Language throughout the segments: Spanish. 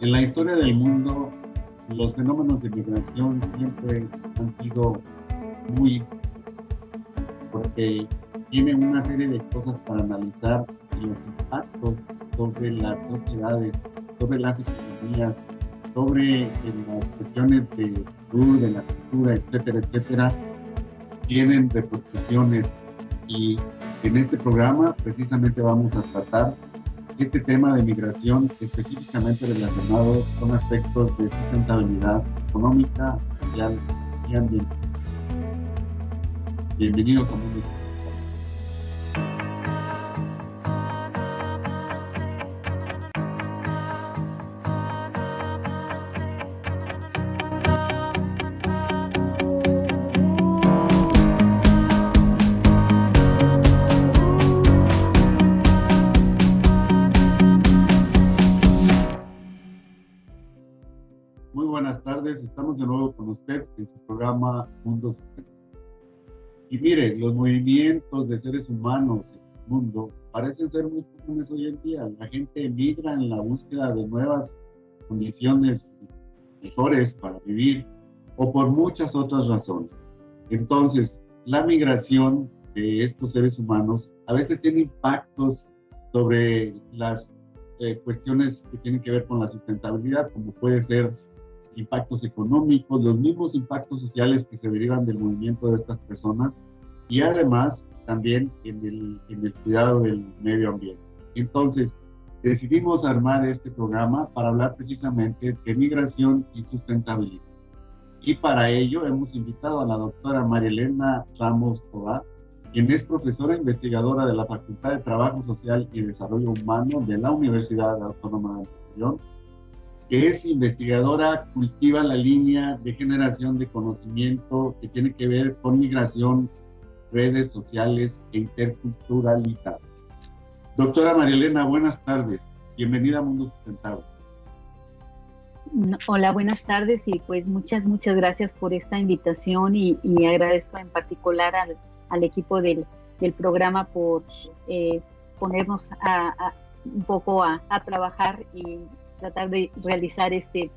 En la historia del mundo, los fenómenos de migración siempre han sido muy porque tienen una serie de cosas para analizar los impactos sobre las sociedades, sobre las economías, sobre eh, las cuestiones de salud, de la cultura, etcétera, etcétera, tienen repercusiones. Y en este programa precisamente vamos a tratar este tema de migración específicamente relacionado con aspectos de sustentabilidad económica, social y ambiental. Bienvenidos a Mundo Mundo Y mire, los movimientos de seres humanos en el mundo parecen ser muy comunes hoy en día. La gente emigra en la búsqueda de nuevas condiciones mejores para vivir o por muchas otras razones. Entonces, la migración de estos seres humanos a veces tiene impactos sobre las eh, cuestiones que tienen que ver con la sustentabilidad, como puede ser impactos económicos, los mismos impactos sociales que se derivan del movimiento de estas personas y además también en el, en el cuidado del medio ambiente. Entonces, decidimos armar este programa para hablar precisamente de migración y sustentabilidad. Y para ello hemos invitado a la doctora Marielena Ramos Tobar, quien es profesora investigadora de la Facultad de Trabajo Social y Desarrollo Humano de la Universidad Autónoma de Nueva que es investigadora, cultiva la línea de generación de conocimiento que tiene que ver con migración, redes sociales e interculturalidad. Doctora Marielena, buenas tardes. Bienvenida a Mundo Sustentable. Hola, buenas tardes y pues muchas, muchas gracias por esta invitación y, agradezco en particular al, equipo del, programa por eh, ponernos a, un poco a, a, trabajar y tratar de realizar este,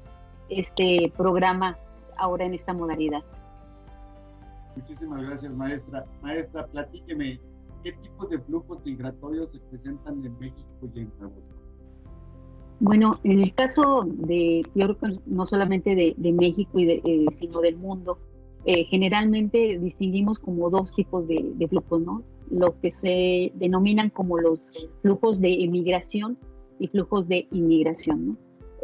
este programa ahora en esta modalidad. Muchísimas gracias, maestra. Maestra, platíqueme, ¿qué tipos de flujos migratorios se presentan en México y en Trabajo? Bueno, en el caso de, yo creo que no solamente de, de México, y de, eh, sino del mundo, eh, generalmente distinguimos como dos tipos de, de, flujos, ¿no? Lo que se denominan como los flujos de emigración y flujos de inmigración.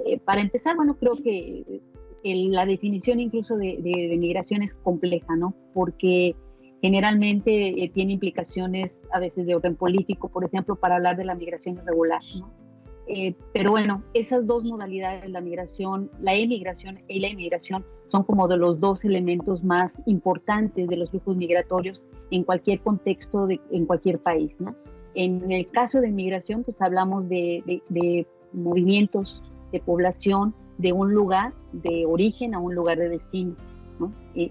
Eh, para empezar, bueno, creo que la definición incluso de, de, migración es compleja, ¿no? Porque generalmente eh, tiene implicaciones a veces de orden político, por ejemplo, para hablar de la migración irregular, ¿no? Eh, pero bueno, esas dos modalidades, la migración, la emigración y la inmigración, son como de los dos elementos más importantes de los flujos migratorios en cualquier contexto, de, en cualquier país, ¿no? En el caso de migración, pues hablamos de, movimientos de población de un lugar de origen a un lugar de destino.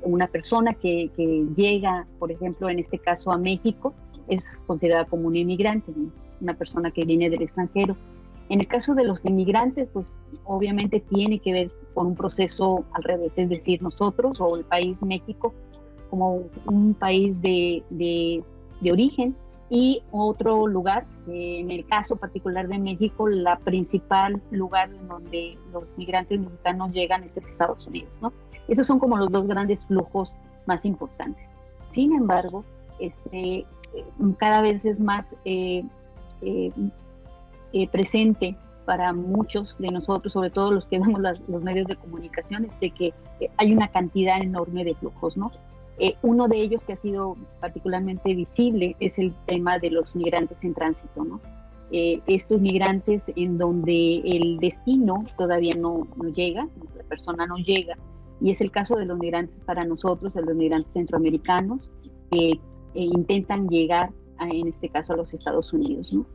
una persona que, llega, por ejemplo, en este caso a México, es considerada como un inmigrante, una persona que viene del extranjero. En el caso de los inmigrantes, pues obviamente tiene que ver con un proceso al revés, es decir, nosotros o el país México como un país de, de origen y otro lugar, en el caso particular de México, la principal lugar en donde los migrantes mexicanos llegan es el Estados Unidos. Esos son como los dos grandes flujos más importantes. Sin embargo, este, cada vez es más eh, eh, eh, presente para muchos de nosotros, sobre todo los que vemos los medios de comunicación, de que hay una cantidad enorme de flujos, ¿no? Eh, uno de ellos que ha sido particularmente visible es el tema de los migrantes en tránsito, ¿no? Eh, estos migrantes en donde el destino todavía no, llega, la persona no llega, y es el caso de los migrantes para nosotros, de los migrantes centroamericanos, que eh, intentan llegar, en este caso, a los Estados Unidos, ¿no?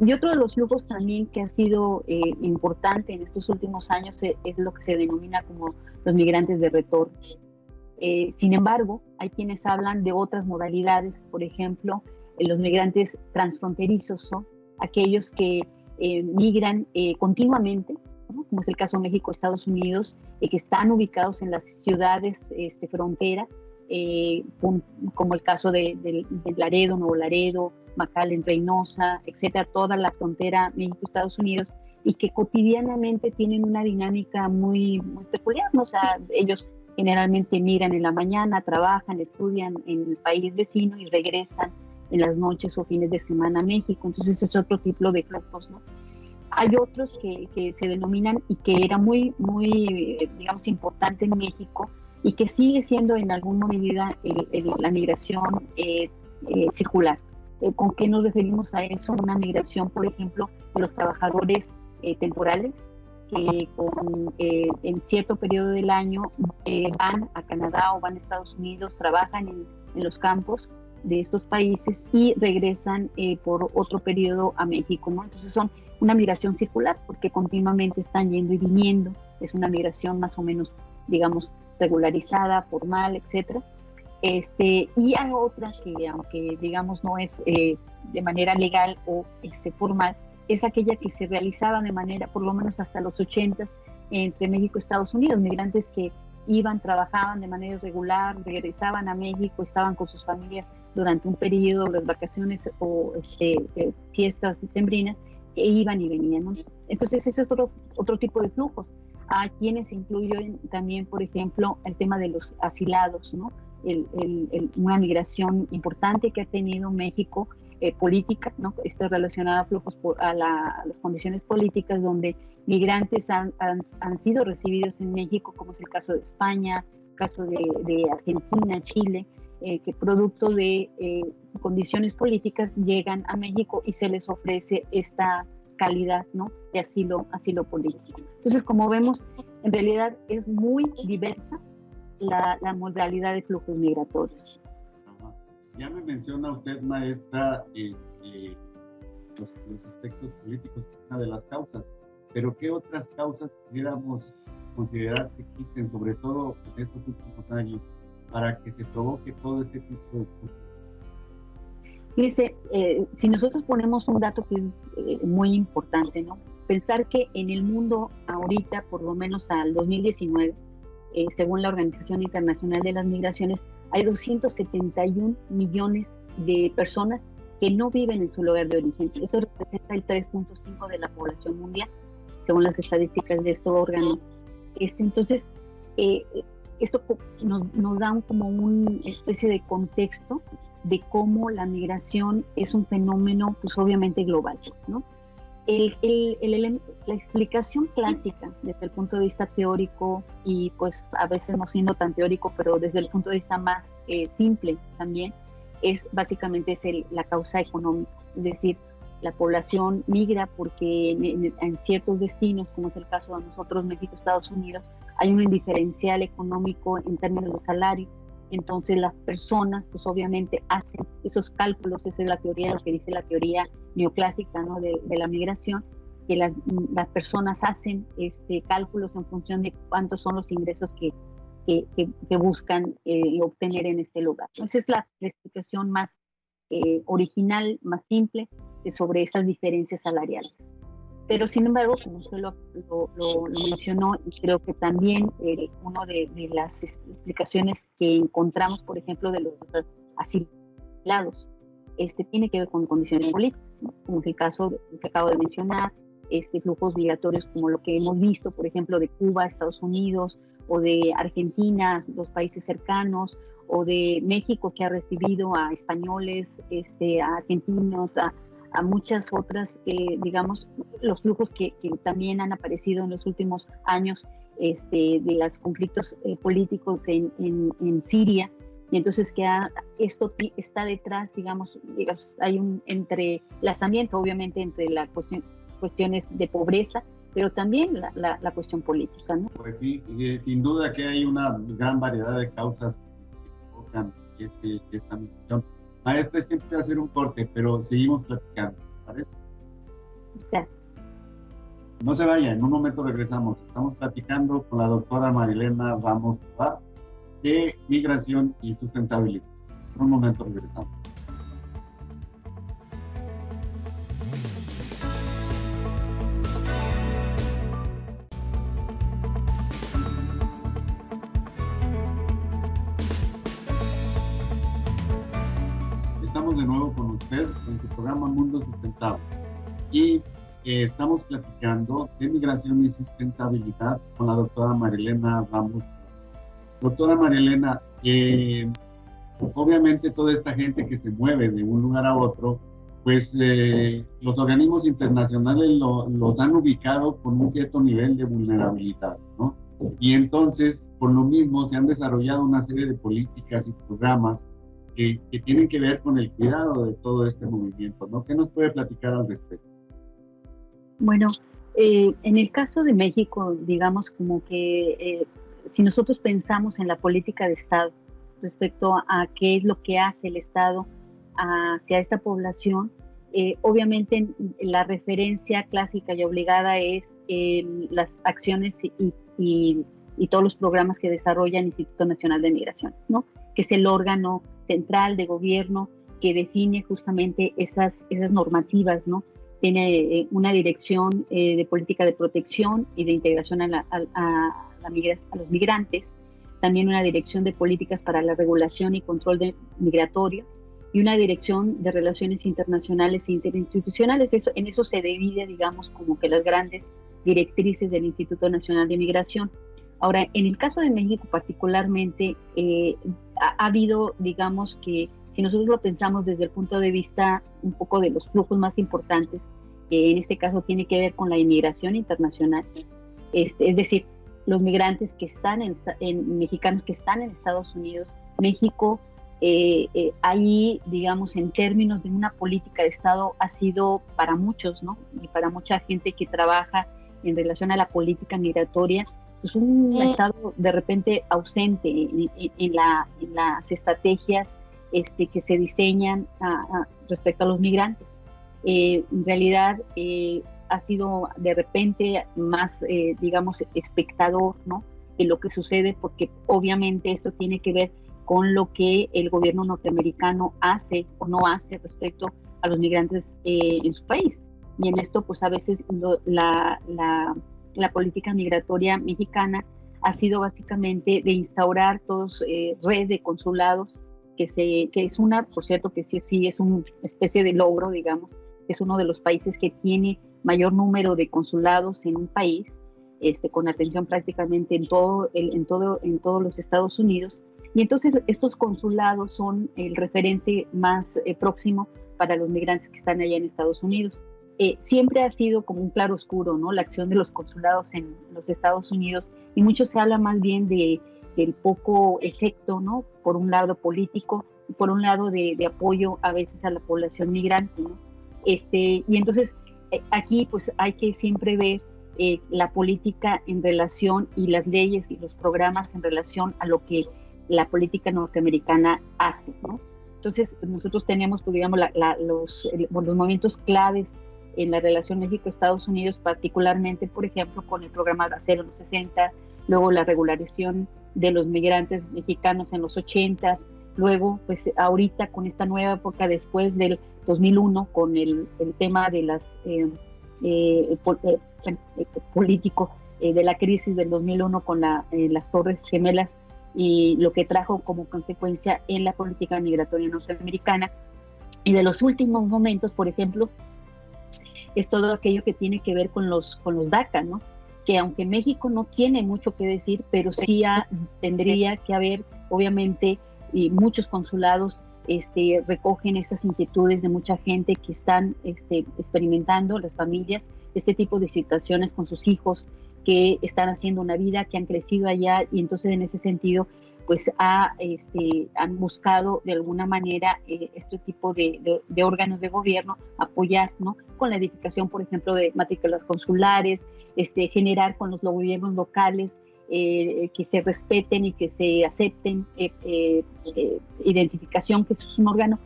Y otro de los flujos también que ha sido importante en estos últimos años es lo que se denomina como los migrantes de retorno. Eh, sin embargo, hay quienes hablan de otras modalidades, por ejemplo, eh, los migrantes transfronterizos, aquellos que eh, migran continuamente, como es el caso de México, Estados Unidos, que están ubicados en las ciudades este, frontera, como el caso de, Laredo, Nuevo Laredo, McAllen, Reynosa, etcétera, toda la frontera México-Estados Unidos, y que cotidianamente tienen una dinámica muy, peculiar, o sea, ellos generalmente miran en la mañana, trabajan, estudian en el país vecino y regresan en las noches o fines de semana a México. Entonces es otro tipo de flujos, ¿no? Hay otros que, que, se denominan y que era muy, muy, digamos, importante en México y que sigue siendo en alguna medida la migración eh, eh, circular. Eh, ¿Con qué nos referimos a eso? Una migración, por ejemplo, de los trabajadores temporales que con, en cierto periodo del año van a Canadá o van a Estados Unidos, trabajan en, en los campos de estos países y regresan eh, por otro periodo a México, ¿no? Entonces son una migración circular porque continuamente están yendo y viniendo, es una migración más o menos, digamos, regularizada, formal, etcétera. Este, y hay otra que, aunque digamos no es eh, de manera legal o este, formal, es aquella que se realizaba de manera, por lo menos hasta los 80 entre México y Estados Unidos, migrantes que iban, trabajaban de manera regular, regresaban a México, estaban con sus familias durante un periodo, las vacaciones o este, eh, fiestas sembrinas, e iban y venían. Entonces, ese es otro, otro tipo de flujos. A quienes incluyen también, por ejemplo, el tema de los asilados, ¿no? una migración importante que ha tenido México eh, política, ¿no? Esto relacionada a flujos por, a, las condiciones políticas donde migrantes han, han, sido recibidos en México, como es el caso de España, caso de, Argentina, Chile, eh, que producto de eh, condiciones políticas llegan a México y se les ofrece esta calidad ¿no? de asilo, asilo político. Entonces, como vemos, en realidad es muy diversa la, la modalidad de flujos migratorios. Ya me menciona usted, maestra, este, los, aspectos políticos, una de las causas, pero ¿qué otras causas quisiéramos considerar que existen, sobre todo en estos últimos años, para que se provoque todo este tipo de? Fíjese, eh, si nosotros ponemos un dato que es eh, muy importante, ¿no? Pensar que en el mundo ahorita, por lo menos al 2019, eh, según la Organización Internacional de las Migraciones, hay 271 millones de personas que no viven en su lugar de origen. Esto representa el 3.5 de la población mundial, según las estadísticas de este órgano. Este, entonces, eh, esto nos, nos da como una especie de contexto de cómo la migración es un fenómeno, pues obviamente global, ¿no? La explicación clásica desde el punto de vista teórico y pues a veces no siendo tan teórico, pero desde el punto de vista más eh, simple también, es básicamente es la causa económica. Es decir, la población migra porque en, ciertos destinos, como es el caso de nosotros, México, Estados Unidos, hay un diferencial económico en términos de salario entonces las personas pues obviamente hacen esos cálculos, esa es la teoría, lo que dice la teoría neoclásica ¿no? de, la migración, que las, personas hacen este, cálculos en función de cuántos son los ingresos que, buscan eh, obtener en este lugar. Esa es la, explicación más eh, original, más simple sobre esas diferencias salariales. Pero sin embargo, como usted lo, lo, mencionó, y creo que también eh, una de, las explicaciones que encontramos, por ejemplo, de los asilados, este, tiene que ver con condiciones políticas, como es el caso que acabo de mencionar, este, flujos migratorios como lo que hemos visto, por ejemplo, de Cuba, Estados Unidos, o de Argentina, los países cercanos, o de México, que ha recibido a españoles, este, a argentinos, a, a muchas otras, eh, digamos, los flujos que, también han aparecido en los últimos años este, de los conflictos eh, políticos en, en, Siria. Y entonces que esto está detrás, digamos, digamos, hay un entrelazamiento, obviamente, entre las cuestión, cuestiones de pobreza, pero también la, la, cuestión política. ¿no? Pues sí, sin duda que hay una gran variedad de causas que provocan este, esta migración Maestro, es tiempo de hacer un corte, pero seguimos platicando, ¿parece? No se vaya, en un momento regresamos. Estamos platicando con la doctora Marilena Ramos de migración y sustentabilidad. En un momento regresamos. Programa Mundo Sustentable. Y eh, estamos platicando de migración y sustentabilidad con la doctora Marilena Ramos. Doctora Marilena, eh, obviamente toda esta gente que se mueve de un lugar a otro, pues eh, los organismos internacionales los han ubicado con un cierto nivel de vulnerabilidad, ¿no? Y entonces, por lo mismo, se han desarrollado una serie de políticas y programas que, que, tienen que ver con el cuidado de todo este movimiento, ¿no? ¿Qué nos puede platicar al respecto? Bueno, eh, en el caso de México, digamos como que eh, si nosotros pensamos en la política de Estado respecto a, qué es lo que hace el Estado hacia esta población, eh, obviamente la referencia clásica y obligada es las acciones y, y, todos los programas que desarrolla el Instituto Nacional de Migración, ¿no? que es el órgano central de gobierno que define justamente esas, esas normativas, ¿no? Tiene eh, una dirección eh, de política de protección y de integración a, la, a, a, a, los migrantes, también una dirección de políticas para la regulación y control migratorio y una dirección de relaciones internacionales e interinstitucionales. Eso, en eso se divide, digamos, como que las grandes directrices del Instituto Nacional de Migración. Ahora, en el caso de México particularmente, eh, ha, habido, digamos que, si nosotros lo pensamos desde el punto de vista un poco de los flujos más importantes, que en este caso tiene que ver con la inmigración internacional, este, es decir, los migrantes que están en, mexicanos que están en Estados Unidos, México, eh, eh, ahí, digamos, en términos de una política de Estado, ha sido para muchos, ¿no? Y para mucha gente que trabaja en relación a la política migratoria, pues un Estado de repente ausente en, las estrategias este, que se diseñan respecto a los migrantes. Eh, en realidad eh, ha sido de repente más, eh, digamos, espectador ¿no? de lo que sucede, porque obviamente esto tiene que ver con lo que el gobierno norteamericano hace o no hace respecto a los migrantes en su país. Y en esto, pues a veces la, la la política migratoria mexicana ha sido básicamente de instaurar todos eh, red de consulados, que, es una, por cierto, que sí, es una especie de logro, digamos, es uno de los países que tiene mayor número de consulados en un país, este, con atención prácticamente en, todo, en todos los Estados Unidos. Y entonces estos consulados son el referente más eh, próximo para los migrantes que están allá en Estados Unidos. Eh, siempre ha sido como un claro oscuro, ¿no? La acción de los consulados en los Estados Unidos y mucho se habla más bien de, del poco efecto, ¿no? Por un lado político por un lado de, apoyo a veces a la población migrante, ¿no? Este, y entonces eh, aquí pues hay que siempre ver eh, la política en relación y las leyes y los programas en relación a lo que la política norteamericana hace, ¿no? Entonces nosotros teníamos, pues, digamos, los, los momentos claves en la relación México-Estados Unidos, particularmente, por ejemplo, con el programa Bracero en los 60, luego la regularización de los migrantes mexicanos en los 80, luego, pues ahorita con esta nueva época después del 2001, con el, el tema de las eh, eh, eh, político de la crisis del 2001 con la, las Torres Gemelas y lo que trajo como consecuencia en la política migratoria norteamericana. Y de los últimos momentos, por ejemplo, es todo aquello que tiene que ver con los, con los DACA, ¿no? Que aunque México no tiene mucho que decir, pero sí tendría que haber, obviamente, y muchos consulados este, recogen estas inquietudes de mucha gente que están este, experimentando, las familias, este tipo de situaciones con sus hijos que están haciendo una vida, que han crecido allá y entonces en ese sentido pues ha, este, han buscado de alguna manera eh, este tipo de, de, órganos de gobierno apoyar, ¿no? Con la edificación, por ejemplo, de matrículas consulares, este, generar con los gobiernos locales eh, que se respeten y que se acepten eh, identificación, que es un órgano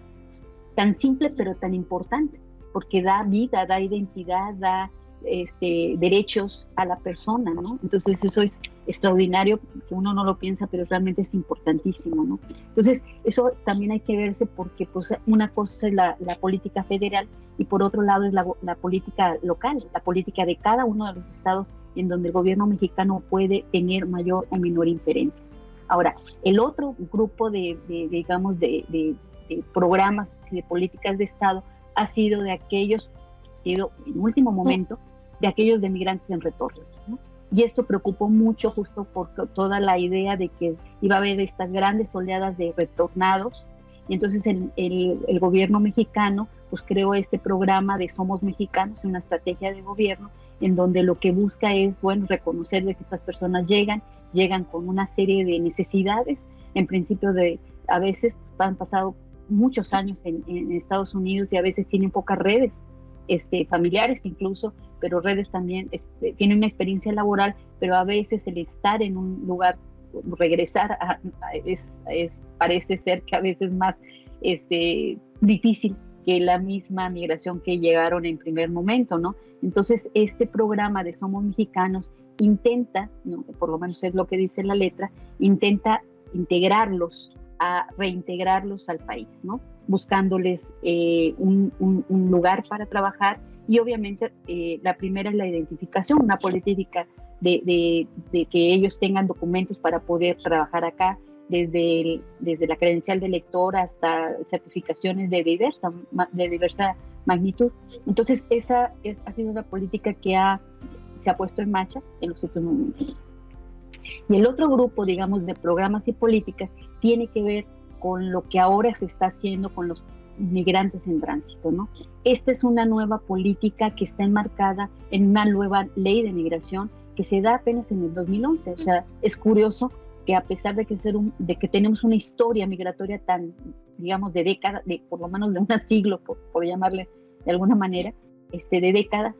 tan simple pero tan importante, porque da vida, da identidad, da este, derechos a la persona, ¿no? Entonces eso es extraordinario, que uno no lo piensa, pero realmente es importantísimo, ¿no? Entonces eso también hay que verse porque pues una cosa es la, política federal y por otro lado es la, política local, la política de cada uno de los estados en donde el gobierno mexicano puede tener mayor o menor inferencia. Ahora, el otro grupo de, digamos, de, programas y de políticas de Estado ha sido de aquellos, en último momento, de aquellos de migrantes en retorno. Y esto preocupó mucho justo por toda la idea de que iba a haber estas grandes oleadas de retornados. Y entonces el, el, gobierno mexicano pues creó este programa de Somos Mexicanos, una estrategia de gobierno en donde lo que busca es, bueno, reconocer de que estas personas llegan, llegan con una serie de necesidades, en principio de, a veces han pasado muchos años en, en Estados Unidos y a veces tienen pocas redes este, familiares incluso, pero redes también este, tienen una experiencia laboral, pero a veces el estar en un lugar, regresar, es, parece ser que a veces más este, difícil que la misma migración que llegaron en primer momento, ¿no? Entonces, este programa de Somos Mexicanos intenta, ¿no? por lo menos es lo que dice la letra, intenta integrarlos, a reintegrarlos al país, ¿no? buscándoles eh, un, lugar para trabajar y obviamente eh, la primera es la identificación, una política de, que ellos tengan documentos para poder trabajar acá, desde, desde la credencial de lector hasta certificaciones de diversa, de diversa magnitud. Entonces, esa es, ha sido una política que ha, se ha puesto en marcha en los últimos momentos. Y el otro grupo, digamos, de programas y políticas tiene que ver con lo que ahora se está haciendo con los migrantes en tránsito, ¿no? Esta es una nueva política que está enmarcada en una nueva ley de migración que se da apenas en el 2011. O sea, es curioso que a pesar de que, tenemos una historia migratoria tan, digamos, de décadas, de por lo menos de un siglo, por, llamarle de alguna manera, este, de décadas,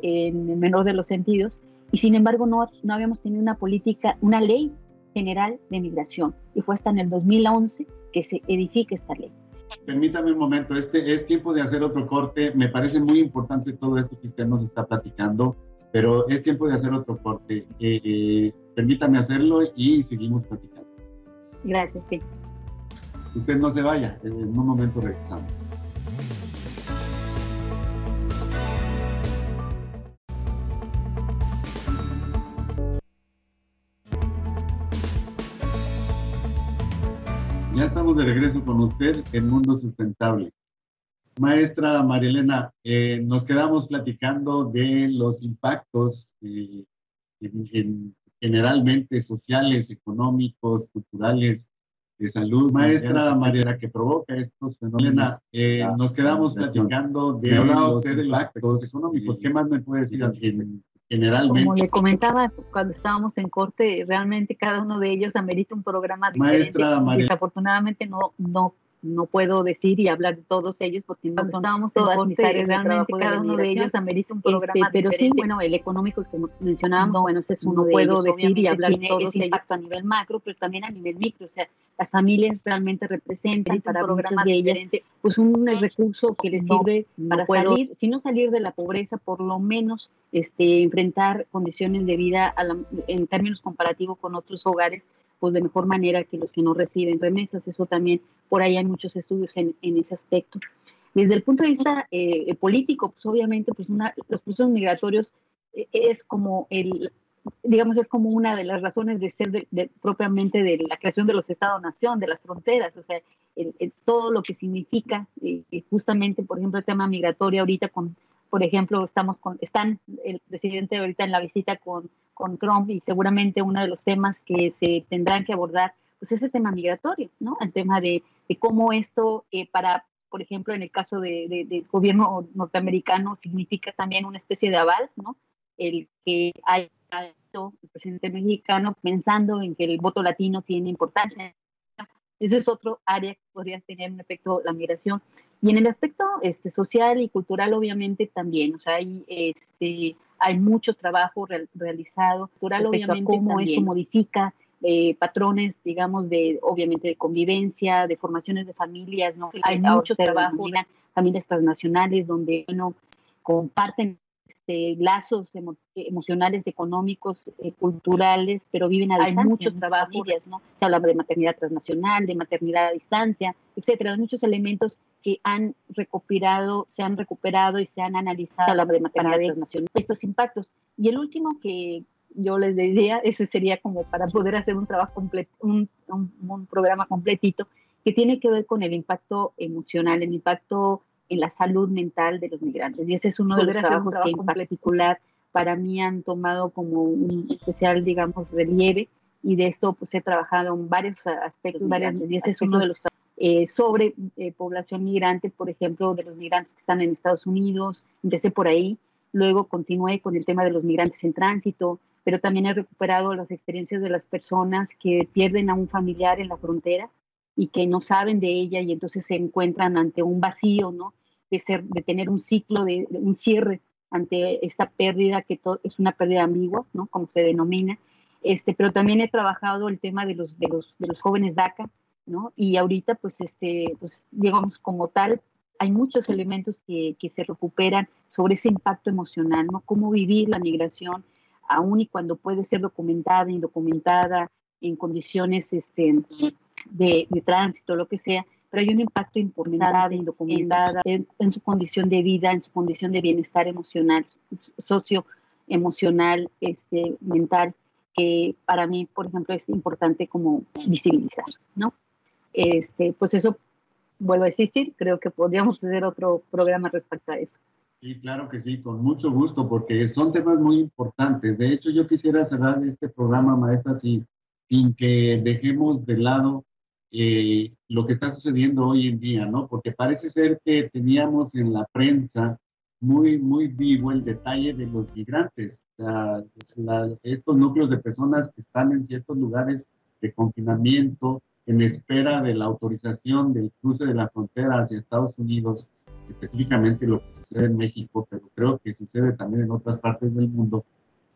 en el menor de los sentidos, y sin embargo no habíamos tenido una política, una ley general de migración, y fue hasta en el 2011 que se edifique esta ley. Permítame un momento, este es tiempo de hacer otro corte. Me parece muy importante todo esto que usted nos está platicando, pero es tiempo de hacer otro corte. Eh, eh, permítame hacerlo y seguimos platicando. Gracias, sí. Usted no se vaya, en un momento regresamos. Estamos de regreso con usted en Mundo Sustentable. Maestra Marielena, eh, nos quedamos platicando de los impactos eh, generalmente sociales, económicos, culturales, de salud. Maestra Mariela, que provoca estos fenómenos. Eh, nos quedamos platicando de, los impactos económicos. ¿Qué más me puede decir en, generalmente. Como le comentaba cuando estábamos en corte, realmente cada uno de ellos amerita un programa diferente. Desafortunadamente no, no no puedo decir y hablar de todos ellos porque no estábamos todas mis áreas realmente cada uno de ellos amerita un programa este, pero sí bueno el económico que mencionábamos bueno este es uno no puedo decir y hablar de todos ellos. a nivel macro pero también a nivel micro o sea las familias realmente representan para muchas de ellas pues un recurso que les sirve para salir si no salir de la pobreza por lo menos este enfrentar condiciones de vida en términos comparativos con otros hogares pues de mejor manera que los que no reciben remesas. Eso también, por ahí hay muchos estudios en, ese aspecto. Desde el punto de vista eh, político, pues obviamente pues una, los procesos migratorios eh, es como el, digamos, es como una de las razones de ser de, propiamente de la creación de los Estados-nación, de las fronteras, o sea, todo lo que significa eh, justamente, por ejemplo, el tema migratorio ahorita con, por ejemplo, estamos con, están el presidente ahorita en la visita con con Trump y seguramente uno de los temas que se tendrán que abordar pues es el tema migratorio, ¿no? El tema de, cómo esto eh, para, por ejemplo, en el caso del de, gobierno norteamericano significa también una especie de aval, ¿no? El que haya el presidente mexicano pensando en que el voto latino tiene importancia. Ese es otro área que podría tener un efecto la migración. Y en el aspecto este, social y cultural, obviamente también, o sea, hay este, hay muchos trabajos realizados, cultural obviamente cómo esto modifica eh, patrones, digamos, de obviamente de convivencia, de formaciones de familias, ¿no? Hay muchos trabajos, familias transnacionales donde bueno, comparten este, lazos emocionales, económicos, eh, culturales, pero viven a Hay distancia. Hay muchos trabajos, ¿no? Se habla de maternidad transnacional, de maternidad a distancia, etcétera. Hay muchos elementos que han recopilado, se han recuperado y se han analizado. Se habla de maternidad transnacional. Estos impactos. Y el último que yo les diría, ese sería como para poder hacer un trabajo completo, un, un programa completito, que tiene que ver con el impacto emocional, el impacto en la salud mental de los migrantes. Y ese es uno de los trabajos que en particular para mí han tomado como un especial, digamos, relieve y de esto pues he trabajado en varios aspectos, varias, y ese es uno de los eh, sobre eh, población migrante, por ejemplo, de los migrantes que están en Estados Unidos, empecé por ahí, luego continué con el tema de los migrantes en tránsito, pero también he recuperado las experiencias de las personas que pierden a un familiar en la frontera y que no saben de ella y entonces se encuentran ante un vacío, ¿no? De, ser, de tener un ciclo, de, un cierre ante esta pérdida que es una pérdida ambigua, ¿no? Como se denomina. Este, pero también he trabajado el tema de los, de los, de los jóvenes DACA, ¿no? Y ahorita, pues, este, pues, digamos, como tal, hay muchos elementos que, que se recuperan sobre ese impacto emocional, ¿no? Cómo vivir la migración, aún y cuando puede ser documentada, indocumentada, en condiciones este, de, de tránsito, lo que sea, pero hay un impacto importante, indocumentada, en, en, su condición de vida, en su condición de bienestar emocional, socioemocional, este, mental, que para mí, por ejemplo, es importante como visibilizar, ¿no? Este, pues eso, vuelvo a decir, creo que podríamos hacer otro programa respecto a eso. Sí, claro que sí, con mucho gusto, porque son temas muy importantes. De hecho, yo quisiera cerrar este programa, maestra, sin, sin que dejemos de lado eh, lo que está sucediendo hoy en día, ¿no? Porque parece ser que teníamos en la prensa muy, muy vivo el detalle de los migrantes, la, estos núcleos de personas que están en ciertos lugares de confinamiento, en espera de la autorización del cruce de la frontera hacia Estados Unidos, específicamente lo que sucede en México, pero creo que sucede también en otras partes del mundo.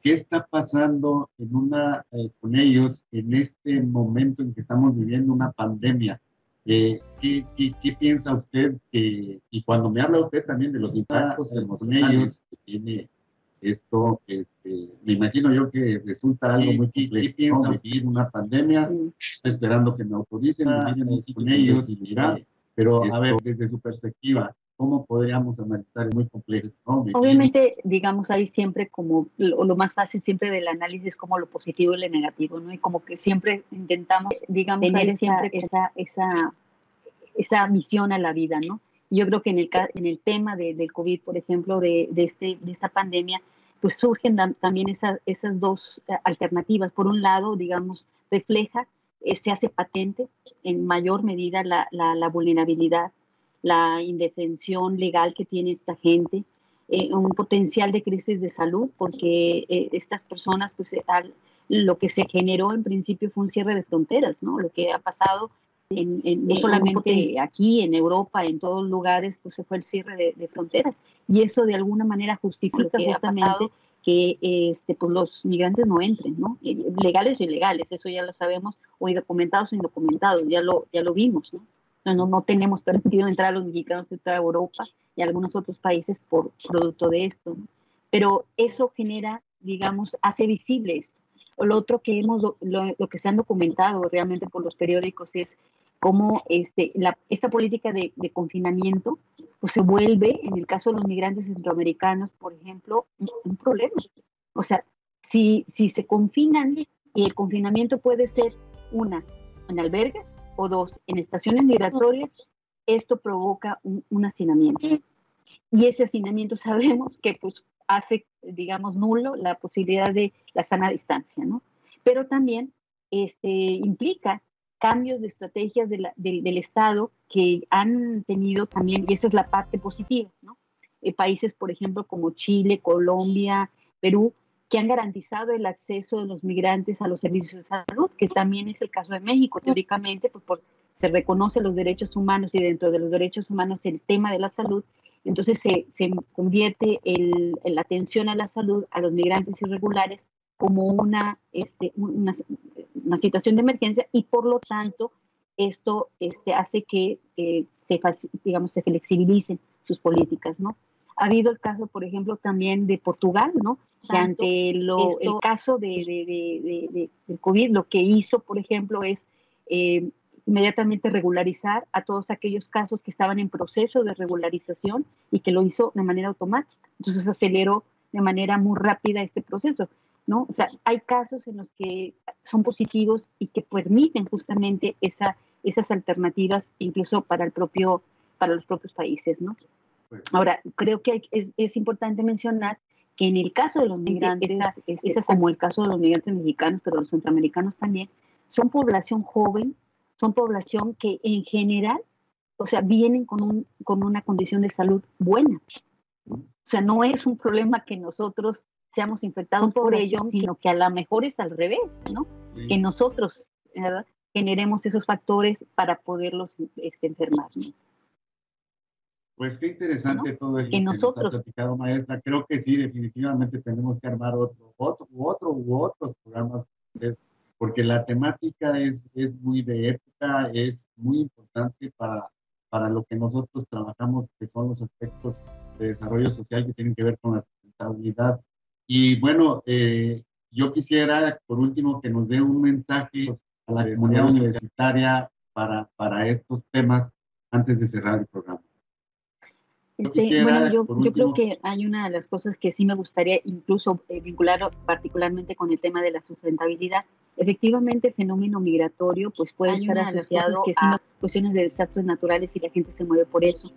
¿Qué está pasando en una, eh, con ellos en este momento en que estamos viviendo una pandemia? Eh, ¿qué, qué, qué, piensa usted? Que, y cuando me habla usted también de los impactos emocionales que tiene esto, este, me imagino yo que resulta algo muy complejo. ¿Qué piensa vivir una pandemia? esperando que me autoricen, vivir con ellos y mirar. Pero a ver, desde su perspectiva, ¿cómo podríamos analizar? Es muy complejo. ¿no? Obviamente, digamos, hay siempre como lo, lo, más fácil siempre del análisis como lo positivo y lo negativo, ¿no? Y como que siempre intentamos, digamos, tener esa, siempre esa, esa, esa misión a la vida, ¿no? Yo creo que en el, en el tema de, del COVID, por ejemplo, de, de, este, de esta pandemia, pues surgen también esas, esas dos eh, alternativas. Por un lado, digamos, refleja, eh, se hace patente en mayor medida la, la, la vulnerabilidad, la indefensión legal que tiene esta gente, eh, un potencial de crisis de salud, porque eh, estas personas, pues al, lo que se generó en principio fue un cierre de fronteras, ¿no? Lo que ha pasado en, no solamente aquí, en Europa, en todos lugares, pues se fue el cierre de, de fronteras. Y eso de alguna manera justifica que justamente que este, pues los migrantes no entren, ¿no? Eh, legales o ilegales, eso ya lo sabemos, o documentados o indocumentados, ya lo, ya lo vimos, ¿no? No, no tenemos permitido entrar a los mexicanos que a Europa y algunos otros países por producto de esto. ¿no? Pero eso genera, digamos, hace visible esto. Lo otro que hemos, lo, que se han documentado realmente por los periódicos es cómo este, la, esta política de, de, confinamiento pues se vuelve, en el caso de los migrantes centroamericanos, por ejemplo, un, problema. O sea, si, si se confinan, y el confinamiento puede ser una, en albergue o dos, en estaciones migratorias, esto provoca un, un hacinamiento. Y ese hacinamiento sabemos que pues hace, digamos, nulo la posibilidad de la sana distancia, ¿no? Pero también este, implica cambios de estrategias del Estado que han tenido también, y esa es la parte positiva, ¿no? Eh, países, por ejemplo, como Chile, Colombia, Perú, que han garantizado el acceso de los migrantes a los servicios de salud, que también es el caso de México, teóricamente, pues por, se reconoce los derechos humanos y dentro de los derechos humanos el tema de la salud, entonces se, se convierte el, la atención a la salud a los migrantes irregulares como una, este, una, una, situación de emergencia y por lo tanto esto este, hace que eh, se, digamos, se flexibilicen sus políticas, ¿no? Ha habido el caso, por ejemplo, también de Portugal, ¿no? Que ante lo, esto, el caso de, de, de, de, del COVID, lo que hizo, por ejemplo, es eh, inmediatamente regularizar a todos aquellos casos que estaban en proceso de regularización y que lo hizo de manera automática. Entonces aceleró de manera muy rápida este proceso. ¿no? O sea, hay casos en los que son positivos y que permiten justamente esa, esas alternativas incluso para el propio para los propios países, ¿no? Ahora, creo que es, es, importante mencionar que en el caso de los migrantes, es como el caso de los migrantes mexicanos, pero los centroamericanos también, son población joven, son población que en general, o sea, vienen con, un, con una condición de salud buena. O sea, no es un problema que nosotros seamos infectados por ellos, sino que a lo mejor es al revés, ¿no? Que nosotros generemos esos factores para poderlos este, enfermar. Pues qué interesante todo eso que, nosotros... nos ha platicado, maestra. Creo que sí, definitivamente tenemos que armar otro, otro, otro u otros programas, porque la temática es, es muy de época, es muy importante para, para lo que nosotros trabajamos, que son los aspectos de desarrollo social que tienen que ver con la sustentabilidad. Y bueno, eh, yo quisiera, por último, que nos dé un mensaje a la comunidad universitaria para, para estos temas antes de cerrar el programa. Este, bueno, yo, yo, creo que hay una de las cosas que sí me gustaría incluso eh, vincular particularmente con el tema de la sustentabilidad. Efectivamente, el fenómeno migratorio pues puede estar asociado que a cuestiones de desastres naturales y la gente se mueve por eso.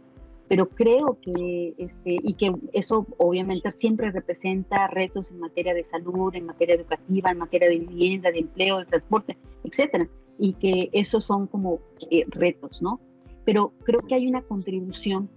Pero creo que, este, y que eso obviamente siempre representa retos en materia de salud, en materia educativa, en materia de vivienda, de empleo, de transporte, etcétera. Y que esos son como eh, retos, ¿no? Pero creo que hay una contribución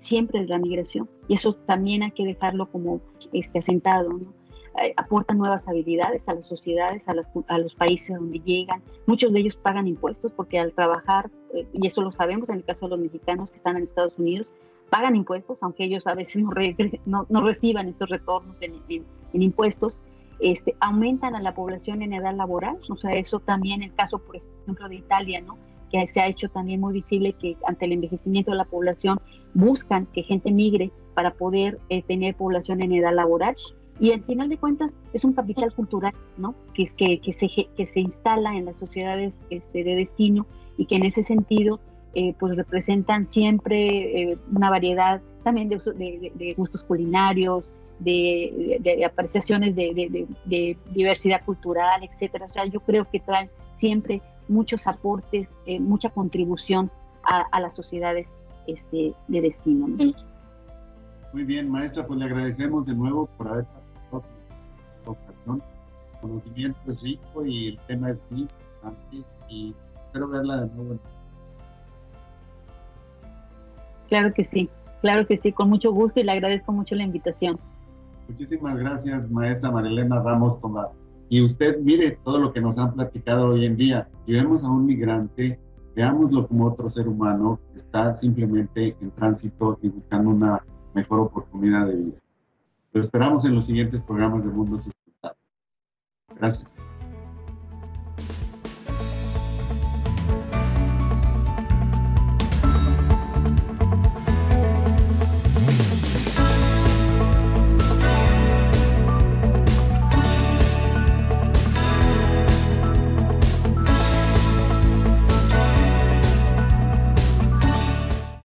siempre de la migración y eso también hay que dejarlo como este, asentado, ¿no? Eh, aportan nuevas habilidades a las sociedades, a, los países donde llegan. Muchos de ellos pagan impuestos porque al trabajar, eh, y eso lo sabemos en el caso de los mexicanos que están en Estados Unidos, pagan impuestos, aunque ellos a veces no, reciban esos retornos en, en, impuestos. Este, aumentan a la población en edad laboral, o sea, eso también el caso, por ejemplo, de Italia, ¿no? Que se ha hecho también muy visible que ante el envejecimiento de la población buscan que gente migre para poder eh, tener población en edad laboral. Y al final de cuentas es un capital cultural, ¿no? Que, es, que, que, se, que se instala en las sociedades este, de destino y que en ese sentido eh, pues representan siempre eh, una variedad también de, gustos culinarios, de, de apreciaciones de, diversidad cultural, etcétera. O sea, yo creo que traen siempre muchos aportes, eh, mucha contribución a, las sociedades este, de destino. Muy bien, maestra, pues le agradecemos de nuevo por haber participado en esta ocasión. El conocimiento es rico y el tema es muy importante y espero verla de nuevo. Claro que sí, claro que sí, con mucho gusto y le agradezco mucho la invitación. Muchísimas gracias, maestra Marilena Ramos Tomás. Y usted mire todo lo que nos han platicado hoy en día. Si vemos a un migrante, veámoslo como otro ser humano que está simplemente en tránsito y buscando una mejor oportunidad de vida. Lo esperamos en los siguientes programas de Mundo Sustentable. Gracias.